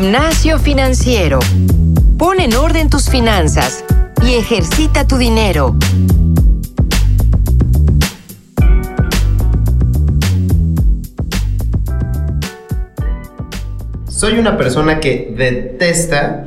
Gimnasio Financiero. Pon en orden tus finanzas y ejercita tu dinero. Soy una persona que detesta,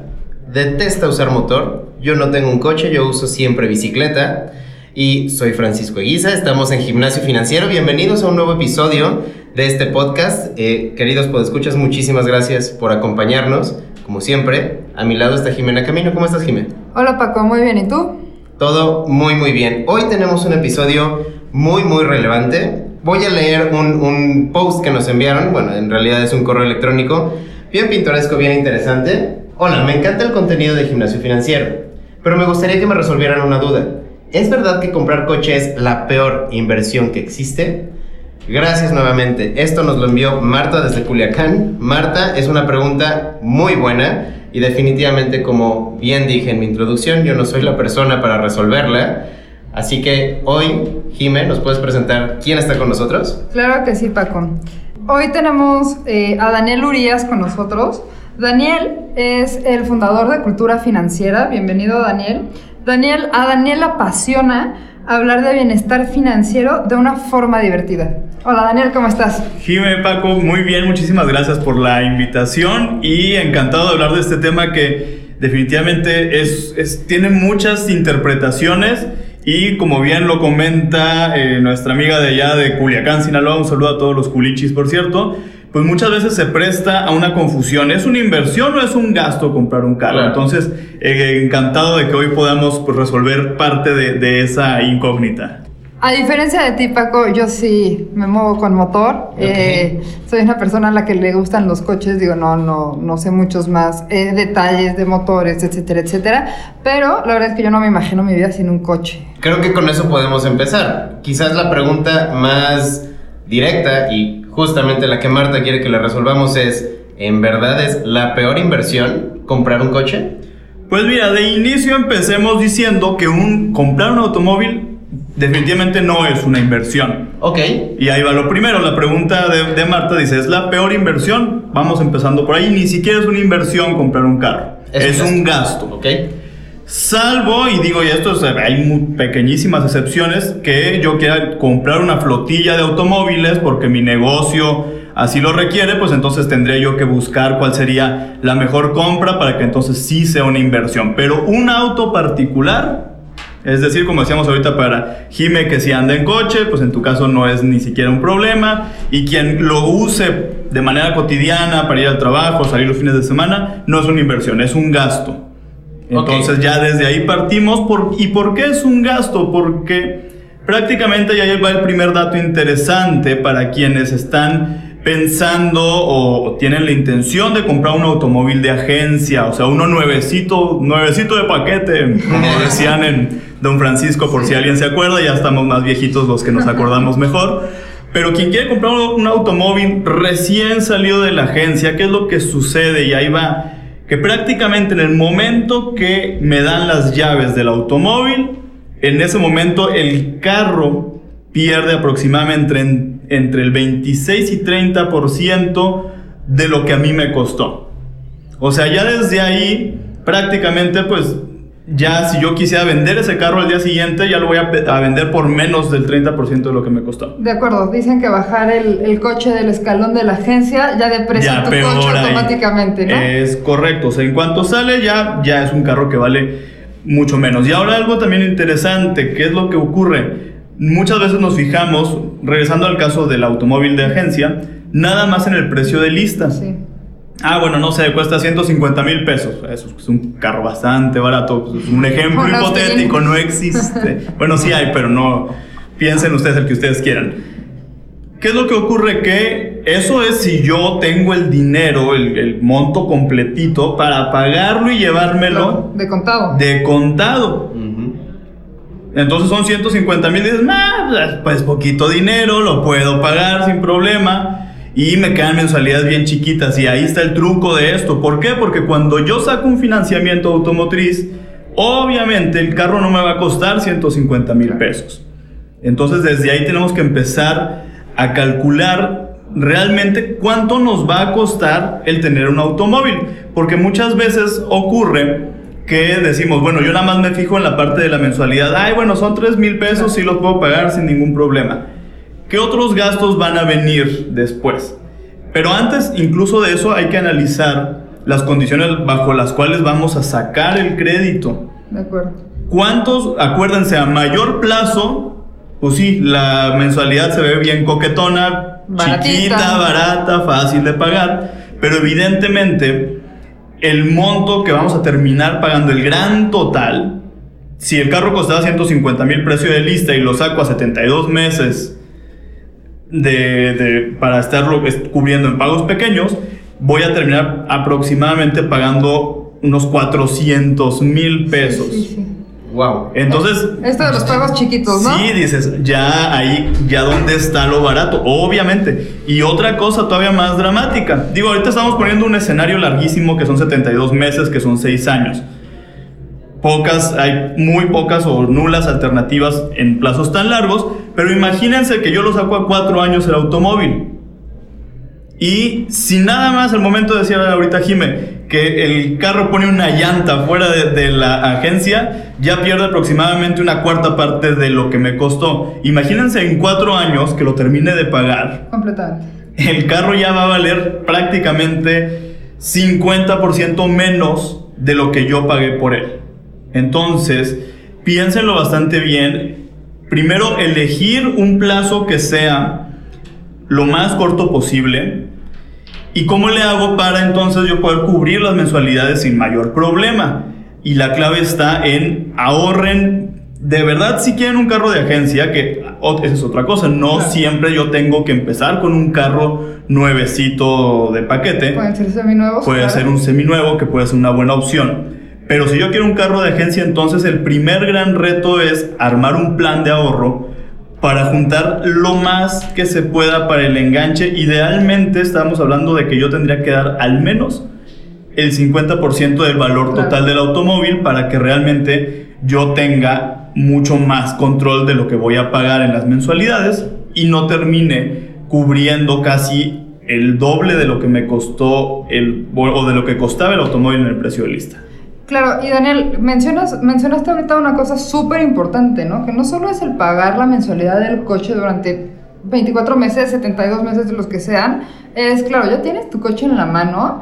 detesta usar motor. Yo no tengo un coche, yo uso siempre bicicleta. Y soy Francisco Eguiza, estamos en Gimnasio Financiero. Bienvenidos a un nuevo episodio de este podcast. Eh, queridos podescuchas, muchísimas gracias por acompañarnos. Como siempre, a mi lado está Jimena Camino. ¿Cómo estás, Jimena? Hola Paco, muy bien. ¿Y tú? Todo muy, muy bien. Hoy tenemos un episodio muy, muy relevante. Voy a leer un, un post que nos enviaron. Bueno, en realidad es un correo electrónico bien pintoresco, bien interesante. Hola, me encanta el contenido de gimnasio financiero, pero me gustaría que me resolvieran una duda. ¿Es verdad que comprar coche es la peor inversión que existe? Gracias nuevamente. Esto nos lo envió Marta desde Culiacán. Marta, es una pregunta muy buena y definitivamente, como bien dije en mi introducción, yo no soy la persona para resolverla. Así que hoy, Jime, ¿nos puedes presentar quién está con nosotros? Claro que sí, Paco. Hoy tenemos eh, a Daniel Urias con nosotros. Daniel es el fundador de Cultura Financiera. Bienvenido, Daniel. Daniel, a Daniel apasiona hablar de bienestar financiero de una forma divertida. Hola Daniel, ¿cómo estás? Jime, Paco, muy bien, muchísimas gracias por la invitación y encantado de hablar de este tema que definitivamente es, tiene muchas interpretaciones y como bien lo comenta eh, nuestra amiga de allá de Culiacán, Sinaloa, un saludo a todos los culichis, por cierto, pues muchas veces se presta a una confusión. ¿Es una inversión o es un gasto comprar un carro? Entonces, eh, encantado de que hoy podamos pues, resolver parte de, de esa incógnita. A diferencia de ti, Paco, yo sí me muevo con motor. Eh, soy una persona a la que le gustan los coches. Digo, no, no, no sé muchos más eh, detalles de motores, etcétera, etcétera. Pero la verdad es que yo no me imagino mi vida sin un coche. Creo que con eso podemos empezar. Quizás la pregunta más directa y justamente la que Marta quiere que le resolvamos es, ¿en verdad es la peor inversión comprar un coche? Pues mira, de inicio empecemos diciendo que un, comprar un automóvil definitivamente no es una inversión. Ok. Y ahí va lo primero, la pregunta de, Marta dice, ¿es la peor inversión? Vamos empezando por ahí, ni siquiera es una inversión comprar un carro, es, un gasto. Ok. Salvo, y digo, y esto hay muy pequeñísimas excepciones, que yo quiera comprar una flotilla de automóviles porque mi negocio así lo requiere, pues entonces tendré yo que buscar cuál sería la mejor compra para que entonces sí sea una inversión. Pero un auto particular, es decir, como decíamos ahorita para Jime, que si anda en coche, pues en tu caso no es ni siquiera un problema. Y quien lo use de manera cotidiana para ir al trabajo, salir los fines de semana, no es una inversión, es un gasto. Entonces ya desde ahí partimos. Por, ¿Y por qué es un gasto? Porque prácticamente ya va el primer dato interesante para quienes están pensando o tienen la intención de comprar un automóvil de agencia, o sea, uno nuevecito, nuevecito de paquete, como decían en Don Francisco, por si alguien se acuerda, ya estamos más viejitos los que nos acordamos mejor. Pero quien quiere comprar un automóvil recién salido de la agencia, ¿qué es lo que sucede? Y ahí va, que prácticamente en el momento que me dan las llaves del automóvil, en ese momento el carro pierde aproximadamente entre el 26 y 30% de lo que a mí me costó. O sea, ya desde ahí prácticamente pues ya si yo quisiera vender ese carro al día siguiente, ya lo voy a, vender por menos del 30% de lo que me costó. De acuerdo, dicen que bajar el, coche del escalón de la agencia ya deprecia tu coche automáticamente, ¿no? Es correcto, o sea, en cuanto sale ya, ya es un carro que vale mucho menos. Y ahora algo también interesante, ¿qué es lo que ocurre? muchas veces nos fijamos, regresando al caso del automóvil de agencia, nada más en el precio de lista. Sí. Ah, bueno, no sé, cuesta 150 mil pesos. Eso es un carro bastante barato. Pues, un ejemplo hipotético, no existe. bueno, sí hay, pero no. Piensen ustedes el que ustedes quieran. ¿Qué es lo que ocurre? Que eso es si yo tengo el dinero, el, monto completito para pagarlo y llevármelo. De contado. De contado. Entonces son 150 mil y dices, pues, pues poquito dinero, lo puedo pagar sin problema. Y me quedan mensualidades bien chiquitas. Y ahí está el truco de esto. ¿Por qué? Porque cuando yo saco un financiamiento automotriz, obviamente el carro no me va a costar 150 mil pesos. Entonces desde ahí tenemos que empezar a calcular realmente cuánto nos va a costar el tener un automóvil. Porque muchas veces ocurre que decimos, bueno, yo nada más me fijo en la parte de la mensualidad. Ay, bueno, son 3 mil pesos y los puedo pagar sin ningún problema. ¿Qué otros gastos van a venir después? Pero antes incluso de eso hay que analizar las condiciones bajo las cuales vamos a sacar el crédito. De acuerdo. ¿Cuántos, acuérdense, a mayor plazo, pues sí, la mensualidad se ve bien coquetona, Baratita. chiquita, barata, fácil de pagar, pero evidentemente el monto que vamos a terminar pagando, el gran total, si el carro costaba 150 mil precio de lista y lo saco a 72 meses de, de- para estarlo es- cubriendo en pagos pequeños, voy a terminar aproximadamente pagando unos 400 mil pesos. Sí, sí. Wow. Entonces, Esto de los pagos chiquitos, ¿no? Sí, dices, ya ahí, ya dónde está lo barato, obviamente. Y otra cosa todavía más dramática. Digo, ahorita estamos poniendo un escenario larguísimo que son 72 meses, que son 6 años. Pocas, hay muy pocas o nulas alternativas en plazos tan largos, pero imagínense que yo lo saco a 4 años el automóvil. Y si nada más al momento decía ahorita Jime que el carro pone una llanta fuera de, de la agencia, ya pierde aproximadamente una cuarta parte de lo que me costó. Imagínense en cuatro años que lo termine de pagar, Completamente. el carro ya va a valer prácticamente 50% menos de lo que yo pagué por él. Entonces, piénsenlo bastante bien. Primero, elegir un plazo que sea lo más corto posible. ¿Y cómo le hago para entonces yo poder cubrir las mensualidades sin mayor problema? Y la clave está en ahorren. De verdad, si quieren un carro de agencia, que esa es otra cosa, no Claro. siempre yo tengo que empezar con un carro nuevecito de paquete. Pueden ser seminuevos. Puede claro. ser un seminuevo que puede ser una buena opción. Pero si yo quiero un carro de agencia, entonces el primer gran reto es armar un plan de ahorro para juntar lo más que se pueda para el enganche. Idealmente estamos hablando de que yo tendría que dar al menos el 50% del valor total del automóvil para que realmente yo tenga mucho más control de lo que voy a pagar en las mensualidades y no termine cubriendo casi el doble de lo que me costó el o de lo que costaba el automóvil en el precio de lista. Claro, y Daniel, mencionas, mencionaste ahorita una cosa súper importante, ¿no? Que no solo es el pagar la mensualidad del coche durante 24 meses, 72 meses de los que sean, es, claro, ya tienes tu coche en la mano,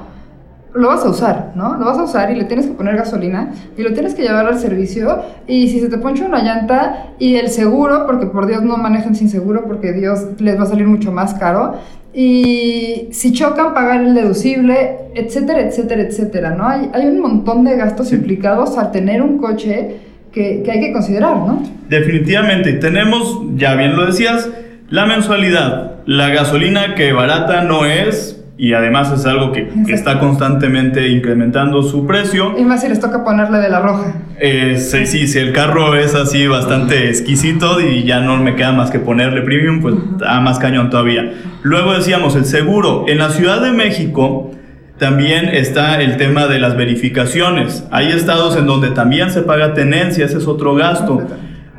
lo vas a usar, ¿no? Lo vas a usar y le tienes que poner gasolina y lo tienes que llevar al servicio y si se te poncha una llanta y el seguro, porque por Dios no manejen sin seguro porque Dios les va a salir mucho más caro y si chocan pagar el deducible, etcétera, etcétera, etcétera, ¿no? Hay, hay un montón de gastos implicados al tener un coche que, que hay que considerar, ¿no? Definitivamente, tenemos, ya bien lo decías, la mensualidad, la gasolina que barata no es y además es algo que, está constantemente incrementando su precio. Y más si les toca ponerle de la roja. Eh, sí, sí, si el carro es así bastante exquisito y ya no me queda más que ponerle premium, pues está más cañón todavía. Luego decíamos el seguro. En la Ciudad de México también está el tema de las verificaciones. Hay estados en donde también se paga tenencia, ese es otro gasto.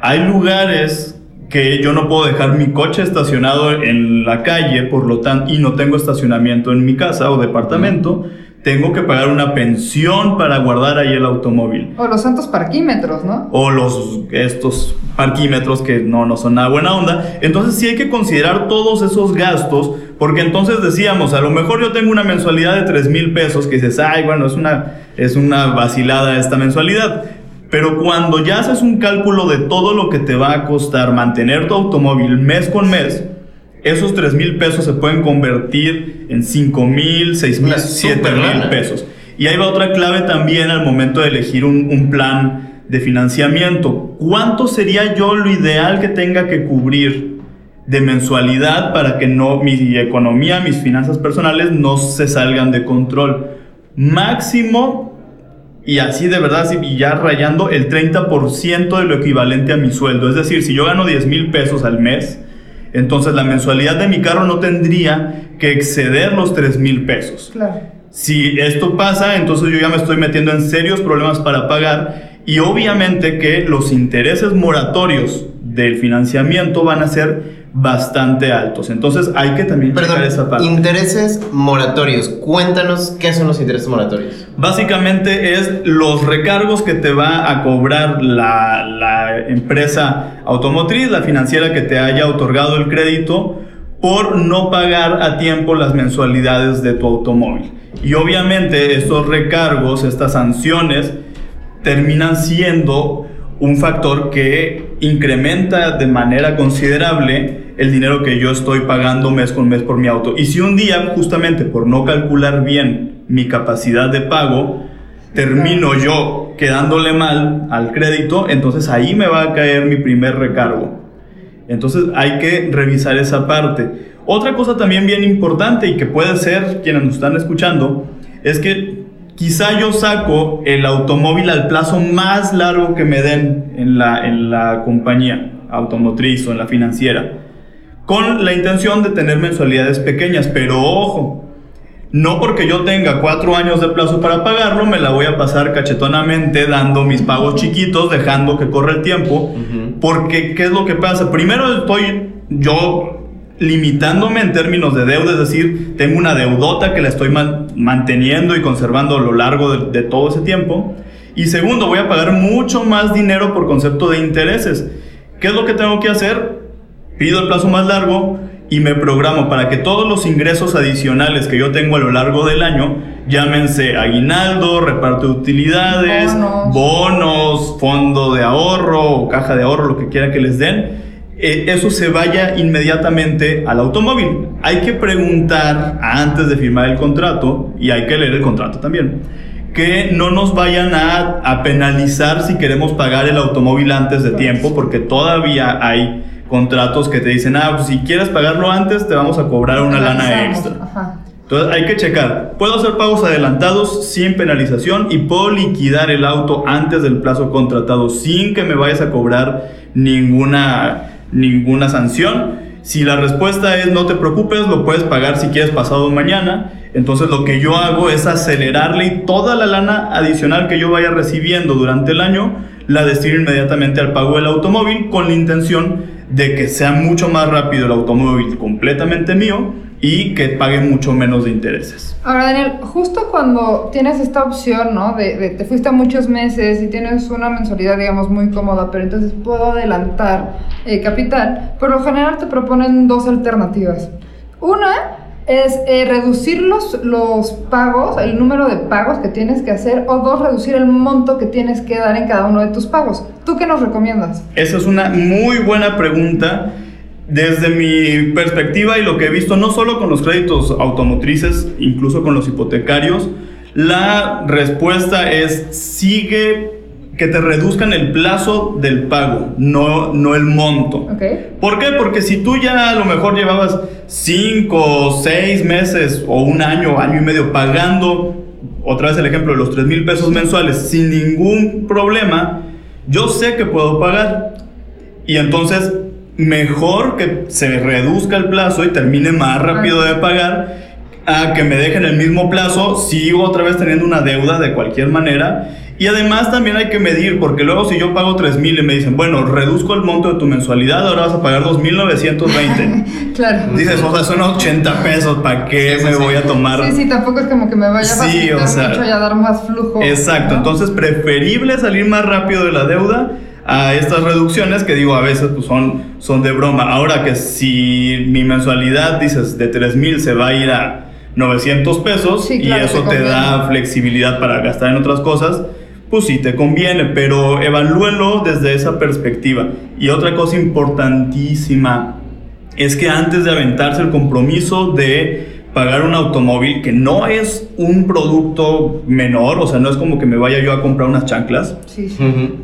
Hay lugares que yo no puedo dejar mi coche estacionado en la calle, por lo tanto, y no tengo estacionamiento en mi casa o departamento, tengo que pagar una pensión para guardar ahí el automóvil O los santos parquímetros, ¿no? o los estos parquímetros que no, no son nada buena onda. Entonces sí hay que considerar todos esos gastos, porque entonces decíamos, a lo mejor yo tengo una mensualidad de 3 mil pesos que dices, ay, bueno, es una, es una vacilada esta mensualidad. Pero cuando ya haces un cálculo de todo lo que te va a costar mantener tu automóvil mes con mes, esos 3 mil pesos se pueden convertir en 5 mil, 6 mil, Una 7 super mil pesos. Y ahí va otra clave también al momento de elegir un, un plan de financiamiento. ¿Cuánto sería yo lo ideal que tenga que cubrir de mensualidad para que no mi economía, mis finanzas personales no se salgan de control? Máximo, y así de verdad, y ya rayando el 30% de lo equivalente a mi sueldo. Es decir, si yo gano 10 mil pesos al mes, entonces la mensualidad de mi carro no tendría que exceder los 3 mil pesos. Claro. Si esto pasa, entonces yo ya me estoy metiendo en serios problemas para pagar y obviamente que los intereses moratorios del financiamiento van a ser bastante altos. Entonces hay que también Perdón, checar esa parte. intereses moratorios. Cuéntanos qué son los intereses moratorios. Básicamente es los recargos que te va a cobrar la, la empresa automotriz, la financiera que te haya otorgado el crédito por no pagar a tiempo las mensualidades de tu automóvil. Y obviamente estos recargos, estas sanciones, terminan siendo un factor que incrementa de manera considerable el dinero que yo estoy pagando mes con mes por mi auto. Y si un día, justamente por no calcular bien mi capacidad de pago, termino yo quedándole mal al crédito, entonces ahí me va a caer mi primer recargo. Entonces hay que revisar esa parte. Otra cosa también bien importante y que puede ser quienes nos están escuchando, es que quizá yo saco el automóvil al plazo más largo que me den en la, en la compañía automotriz o en la financiera, con la intención de tener mensualidades pequeñas, pero ojo, no porque yo tenga cuatro años de plazo para pagarlo, me la voy a pasar cachetonamente dando mis pagos chiquitos, dejando que corra el tiempo, porque ¿qué es lo que pasa? Primero estoy yo limitándome en términos de deuda, es decir, tengo una deudota que la estoy man- manteniendo y conservando a lo largo de, de todo ese tiempo. Y segundo, voy a pagar mucho más dinero por concepto de intereses. ¿Qué es lo que tengo que hacer? Pido el plazo más largo y me programo para que todos los ingresos adicionales que yo tengo a lo largo del año, llámense aguinaldo, reparto de utilidades, Bonos. bonos, fondo de ahorro o caja de ahorro, lo que quiera que les den, eh, eso se vaya inmediatamente al automóvil. Hay que preguntar antes de firmar el contrato y hay que leer el contrato también. Que no nos vayan a, a penalizar si queremos pagar el automóvil antes de tiempo, porque todavía hay contratos que te dicen, ah, pues si quieres pagarlo antes, te vamos a cobrar una lana extra. Ajá. Entonces hay que checar. Puedo hacer pagos adelantados sin penalización y puedo liquidar el auto antes del plazo contratado sin que me vayas a cobrar ninguna, ninguna sanción. Si la respuesta es no te preocupes, lo puedes pagar si quieres pasado mañana. Entonces lo que yo hago es acelerarle y toda la lana adicional que yo vaya recibiendo durante el año la destino inmediatamente al pago del automóvil con la intención de que sea mucho más rápido el automóvil completamente mío y que pague mucho menos de intereses. Ahora, Daniel, justo cuando tienes esta opción, ¿no? De, de- te fuiste a muchos meses y tienes una mensualidad, digamos, muy cómoda, pero entonces puedo adelantar eh, capital, por lo general te proponen dos alternativas. Una es eh, reducir los, los pagos, el número de pagos que tienes que hacer, o dos, reducir el monto que tienes que dar en cada uno de tus pagos. ¿Tú qué nos recomiendas? Esa es una muy buena pregunta. Desde mi perspectiva y lo que he visto, no solo con los créditos automotrices, incluso con los hipotecarios, la respuesta es sigue que te reduzcan el plazo del pago, no, no el monto. ¿Ok? ¿Por qué? Porque si tú ya a lo mejor llevabas 5, 6 meses o un año, año y medio pagando, otra vez el ejemplo de los 3 mil pesos mensuales sin ningún problema, yo sé que puedo pagar. Y entonces, mejor que se reduzca el plazo y termine más rápido de pagar a que me dejen el mismo plazo, sigo otra vez teniendo una deuda de cualquier manera. Y además también hay que medir, porque luego si yo pago 3 mil y me dicen, bueno, reduzco el monto de tu mensualidad, ahora vas a pagar 2.920. Claro. Dices, o sea, son 80 pesos, ¿para qué Sí, me sí, voy a tomar? Sí, sí, tampoco es como que me vaya a Sí, facilitar o sea, mucho y a dar más flujo. Exacto, ¿no? entonces preferible salir más rápido de la deuda a estas reducciones que digo a veces pues son, son de broma. Ahora que si mi mensualidad dices de 3 mil se va a ir a 900 pesos Sí, y claro, eso te da flexibilidad para gastar en otras cosas, pues sí te conviene, pero evalúenlo desde esa perspectiva. Y otra cosa importantísima es que antes de aventarse el compromiso de pagar un automóvil, que no es un producto menor, o sea, no es como que me vaya yo a comprar unas chanclas, Sí, sí. Ujú.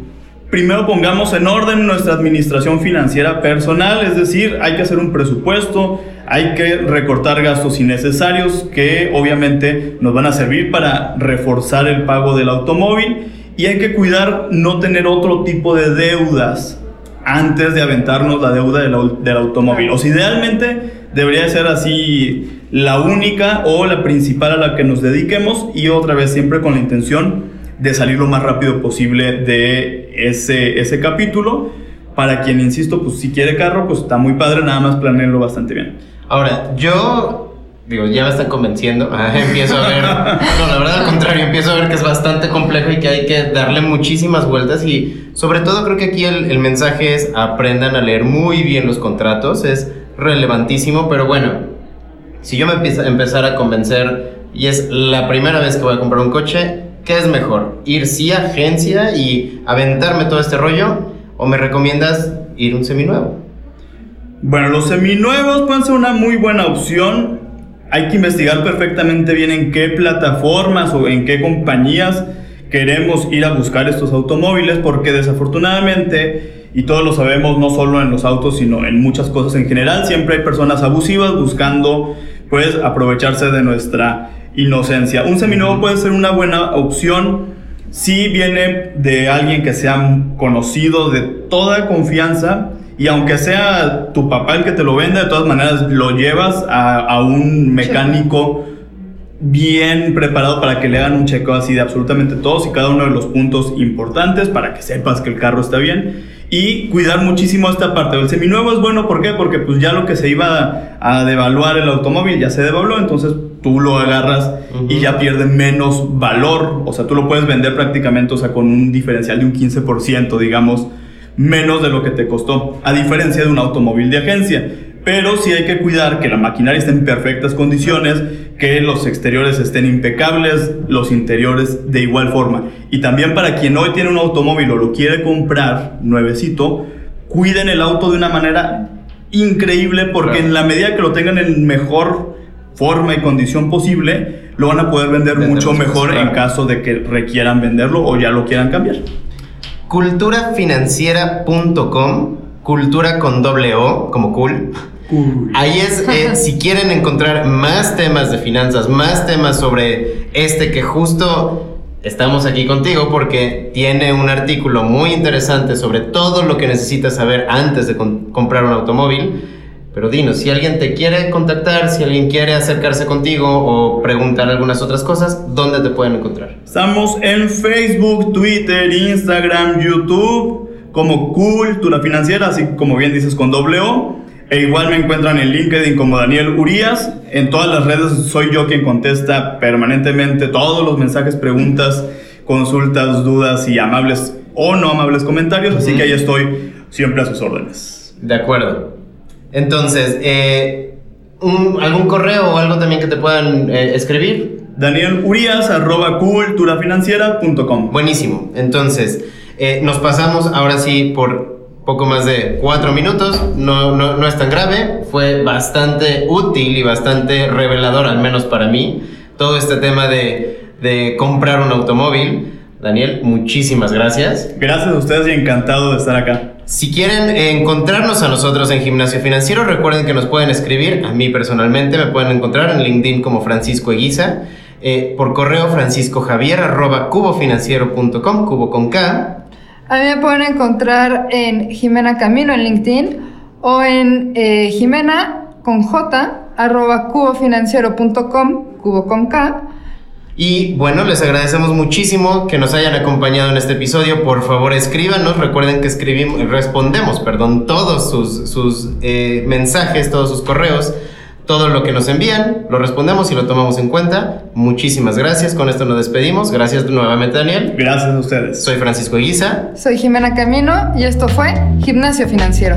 primero pongamos en orden nuestra administración financiera personal, es decir, hay que hacer un presupuesto, hay que recortar gastos innecesarios que obviamente nos van a servir para reforzar el pago del automóvil y hay que cuidar no tener otro tipo de deudas antes de aventarnos la deuda del, del automóvil. O sea, idealmente debería ser así la única o la principal a la que nos dediquemos y otra vez siempre con la intención de salir lo más rápido posible de ese, ese capítulo para quien, insisto, pues si quiere carro, pues está muy padre, nada más planeenlo bastante bien. Ahora, yo digo, ya me están convenciendo. Ah, empiezo a ver, no, la verdad al contrario, empiezo a ver que es bastante complejo y que hay que darle muchísimas vueltas y sobre todo creo que aquí el, el mensaje es aprendan a leer muy bien los contratos, es relevantísimo, pero bueno, si yo me empiezo, empezar a convencer y es la primera vez que voy a comprar un coche, ¿qué es mejor? ¿Ir sí a agencia y aventarme todo este rollo? ¿O me recomiendas ir un seminuevo? Bueno, los seminuevos pueden ser una muy buena opción. Hay que investigar perfectamente bien en qué plataformas o en qué compañías queremos ir a buscar estos automóviles porque desafortunadamente, y todos lo sabemos, no solo en los autos, sino en muchas cosas en general, siempre hay personas abusivas buscando pues aprovecharse de nuestra inocencia. Un seminuevo puede ser una buena opción si viene de alguien que sea conocido de toda confianza y aunque sea tu papá el que te lo venda, de todas maneras lo llevas a, a un mecánico bien preparado para que le hagan un chequeo así de absolutamente todos y cada uno de los puntos importantes para que sepas que el carro está bien. Y cuidar muchísimo esta parte del seminuevo es bueno ¿por qué? porque pues ya lo que se iba a, devaluar el automóvil ya se devaluó entonces tú lo agarras y ya pierde menos valor. O sea tú lo puedes vender prácticamente o sea con un diferencial de un 15% digamos menos de lo que te costó a diferencia de un automóvil de agencia pero sí hay que cuidar que la maquinaria esté en perfectas condiciones, que los exteriores estén impecables, los interiores de igual forma. Y también para quien hoy tiene un automóvil o lo quiere comprar nuevecito, cuiden el auto de una manera increíble porque en la medida que lo tengan en mejor forma y condición posible, lo van a poder vender mucho mejor en caso de que requieran venderlo o ya lo quieran cambiar. Culturafinanciera.com, cultura con doble O, como cool. Ahí es, eh, si quieren encontrar más temas de finanzas, más temas sobre este que justo estamos aquí contigo porque tiene un artículo muy interesante sobre todo lo que necesitas saber antes de comprar un automóvil. Pero dinos, si alguien te quiere contactar, si alguien quiere acercarse contigo o preguntar algunas otras cosas, ¿dónde te pueden encontrar? Estamos en Facebook, Twitter, Instagram, YouTube, como Cultura Financiera, así como bien dices con doble O. E igual me encuentran en LinkedIn como Daniel Urias. En todas las redes soy yo quien contesta permanentemente todos los mensajes, preguntas, consultas, dudas y amables o no amables comentarios. Así que ahí estoy siempre a sus órdenes. De acuerdo. Entonces, eh, ¿algún correo o algo también que te puedan eh, escribir? Daniel Urias, arroba culturafinanciera.com. Buenísimo. Entonces, eh, nos pasamos ahora sí por poco más de cuatro minutos, no, no, no, es tan grave, fue bastante útil y bastante revelador, al menos para mí, todo este tema de, de comprar un automóvil. Daniel, muchísimas gracias. Gracias a ustedes y encantado de estar acá. Si quieren encontrarnos a nosotros en Gimnasio Financiero, recuerden que nos pueden escribir, a mí personalmente me pueden encontrar en LinkedIn como Francisco Eguiza, eh, por correo franciscojavier arroba cubofinanciero.com, cubo con K, a mí me pueden encontrar en Jimena Camino en LinkedIn o en eh, Jimena con J arroba cubofinanciero.com, cubo con K. Y bueno, les agradecemos muchísimo que nos hayan acompañado en este episodio. Por favor, escríbanos. Recuerden que escribimos, respondemos, perdón, todos sus, sus eh, mensajes, todos sus correos todo lo que nos envían, lo respondemos y lo tomamos en cuenta. Muchísimas gracias. Con esto nos despedimos. Gracias nuevamente, Daniel. Gracias a ustedes. Soy Francisco Guisa. Soy Jimena Camino y esto fue Gimnasio Financiero.